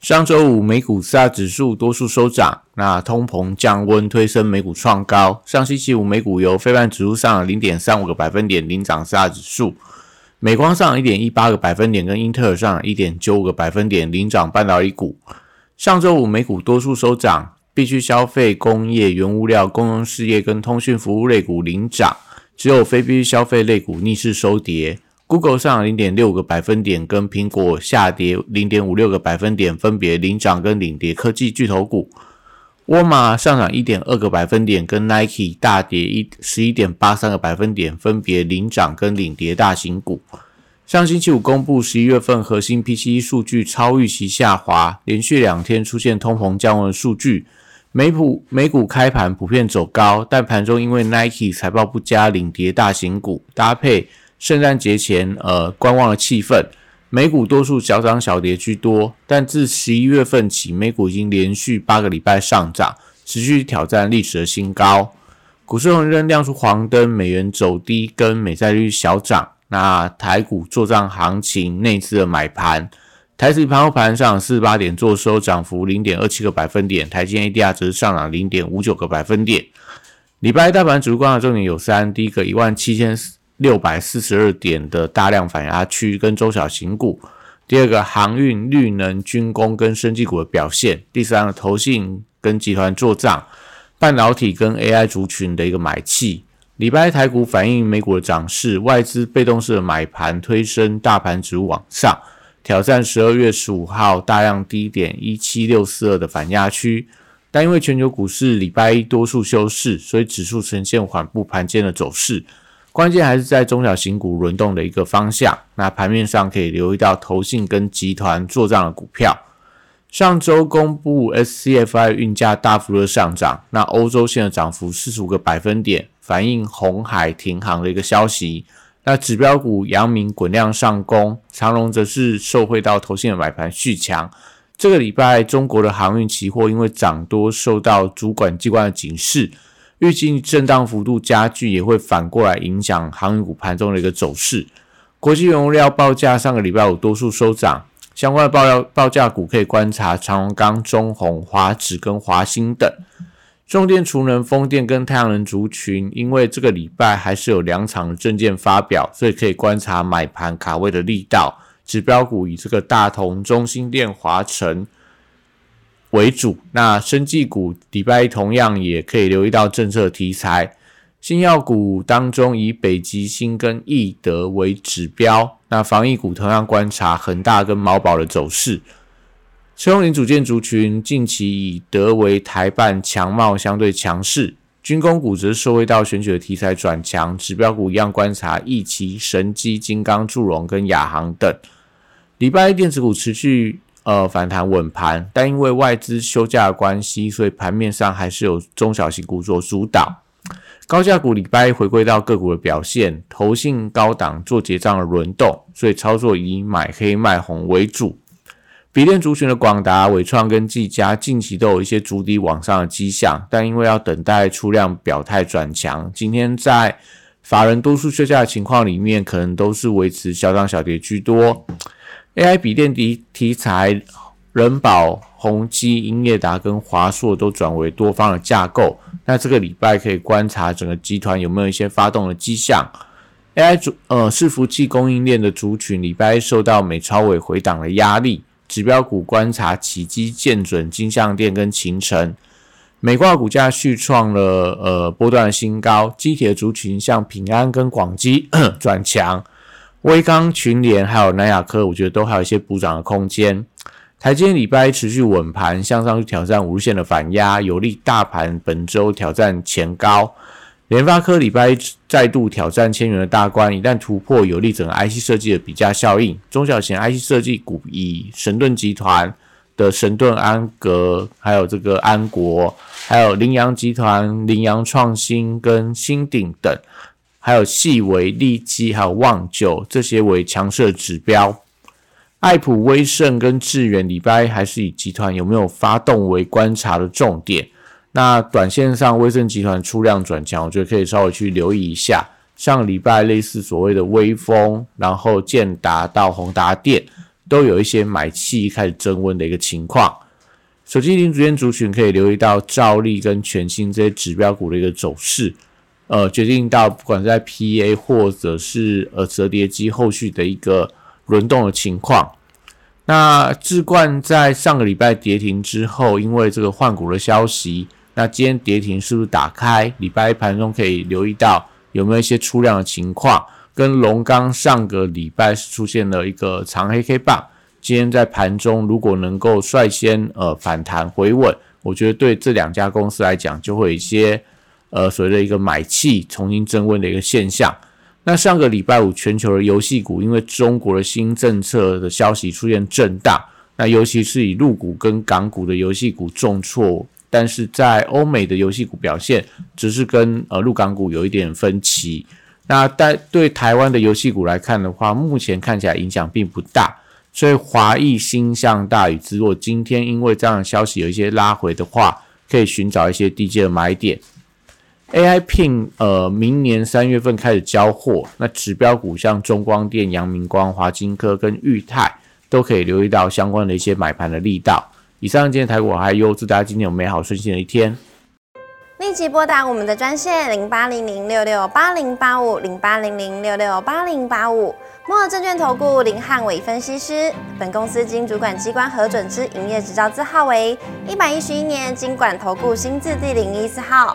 上周五美股四大指数多数收涨，那通膨降温推升美股创高。上星期五美股由非半指数上零点三五个百分点领涨四大指数，美光上一点一八个百分点，跟英特尔上一点九五个百分点领涨半导体股。上周五美股多数收涨，必须消费、工业、原物料、公用事业跟通讯服务类股领涨，只有非必需消费类股逆势收跌。Google 上零点六个百分点，跟苹果下跌零点五六个百分点，分别领涨跟领跌科技巨头股。沃尔玛上涨一点二个百分点，跟 Nike 大跌一十一点八三个百分点，分别领涨跟领跌大型股。上星期五公布十一月份核心 PCE 数据超预期下滑，连续两天出现通膨降温数据。美股美股开盘普遍走高，但盘中因为 Nike 财报不佳，领跌大型股搭配。圣诞节前，呃，观望的气氛，美股多数小涨小跌居多。但自十一月份起，美股已经连续八个礼拜上涨，持续挑战历史的新高。股市红灯亮出黄灯，美元走低，跟美债率小涨。那台股做账行情，内资的买盘，台指盘后盘上四十八点做收，涨幅零点二七个百分点。台积 ADR 则是上涨零点五九个百分点。礼拜一大盘主观的重点有三：第一个一万七千四。六百四十二点的大量反压区跟中小型股，第二个航运、绿能、军工跟生技股的表现，第三个投信跟集团做账，半导体跟 AI 族群的一个买气。礼拜一台股反映美股的涨势，外资被动式的买盘推升大盘指往上，挑战十二月十五号大量低点一七六四二的反压区，但因为全球股市礼拜一多数休市，所以指数呈现缓步盘间的走势。关键还是在中小型股轮动的一个方向。那盘面上可以留意到投信跟集团做账的股票。上周公布 SCFI 运价大幅的上涨，那欧洲线的涨幅四十五个百分点，反映红海停航的一个消息。那指标股阳明滚量上攻，长隆则是受惠到投信的买盘续强。这个礼拜中国的航运期货因为涨多，受到主管机关的警示。预计震荡幅度加剧，也会反过来影响航运股盘中的一个走势。国际原料报价上个礼拜五多数收涨，相关的报料报价股可以观察长荣钢、中红、华指跟华兴等。重电、储能、风电跟太阳能族群，因为这个礼拜还是有两场证件发表，所以可以观察买盘卡位的力道。指标股以这个大同、中心电、华晨。为主，那生技股礼拜一同样也可以留意到政策题材。新药股当中以北极星跟易德为指标，那防疫股同样观察恒大跟毛宝的走势。车用零组件族群近期以德为台办强貌相对强势，军工股则受惠到选举的题材转强，指标股一样观察易奇、神机、金刚、祝融跟亚航等。礼拜一电子股持续。呃，反弹稳盘，但因为外资休假的关系，所以盘面上还是有中小型股做主导。高价股礼拜一回归到个股的表现，投信高档做结账的轮动，所以操作以买黑卖红为主。笔电族群的广达、伟创跟技嘉近期都有一些逐底往上的迹象，但因为要等待出量表态转强，今天在法人多数休假的情况里面，可能都是维持小涨小跌居多。AI 笔电题题材，人保、宏基、英业达跟华硕都转为多方的架构。那这个礼拜可以观察整个集团有没有一些发动的迹象。AI 主呃伺服器供应链的族群，礼拜受到美超伟回档的压力。指标股观察起基、建准、金相电跟秦城。美挂股价续创了呃波段新高。机铁族群像平安跟广基转强。威刚、群联还有南亚科，我觉得都还有一些补涨的空间。台积礼拜持续稳盘向上去挑战无限的反压，有利大盘本周挑战前高。联发科礼拜再度挑战千元的大关，一旦突破，有利整个 IC 设计的比价效应。中小型 IC 设计股以神盾集团、的神盾安格，还有这个安国，还有羚羊集团、羚羊创新跟新鼎等，还有细微利基，还有旺九这些为强势指标。爱普、威盛跟智远礼拜还是以集团有没有发动为观察的重点。那短线上威盛集团出量转强，我觉得可以稍微去留意一下。上礼拜类似所谓的微风，然后建达到宏达电，都有一些买气开始增温的一个情况。手机零组件族群可以留意到兆利跟全新这些指标股的一个走势，呃，决定到不管在 PA 或者是呃折叠机后续的一个。轮动的情况，那智冠在上个礼拜跌停之后，因为这个换股的消息，那今天跌停是不是打开？礼拜一盘中可以留意到有没有一些出量的情况？跟龙钢上个礼拜是出现了一个长黑 K 棒，今天在盘中如果能够率先呃反弹回稳，我觉得对这两家公司来讲，就会有一些呃所谓的一个买气重新增温的一个现象。那上个礼拜五，全球的游戏股因为中国的新政策的消息出现震荡，那尤其是以陆股跟港股的游戏股重挫，但是在欧美的游戏股表现只是跟呃陆港股有一点分歧。那但对台湾的游戏股来看的话，目前看起来影响并不大，所以华裔星象大宇之若今天因为这样的消息有一些拉回的话，可以寻找一些低阶的买点。AI Pin 呃，明年三月份开始交货，那指标股像中光电、阳明光、华金科跟裕泰都可以留意到相关的一些买盘的力道。以上今天台股还有，祝大家今天有美好顺心的一天。立即拨打我们的专线零八零零六六八零八五零八零零六六八零八五。摩尔证券投顾林汉伟分析师，本公司经主管机关核准之营业执照字号为一百一十一年经管投顾新字第零一四号。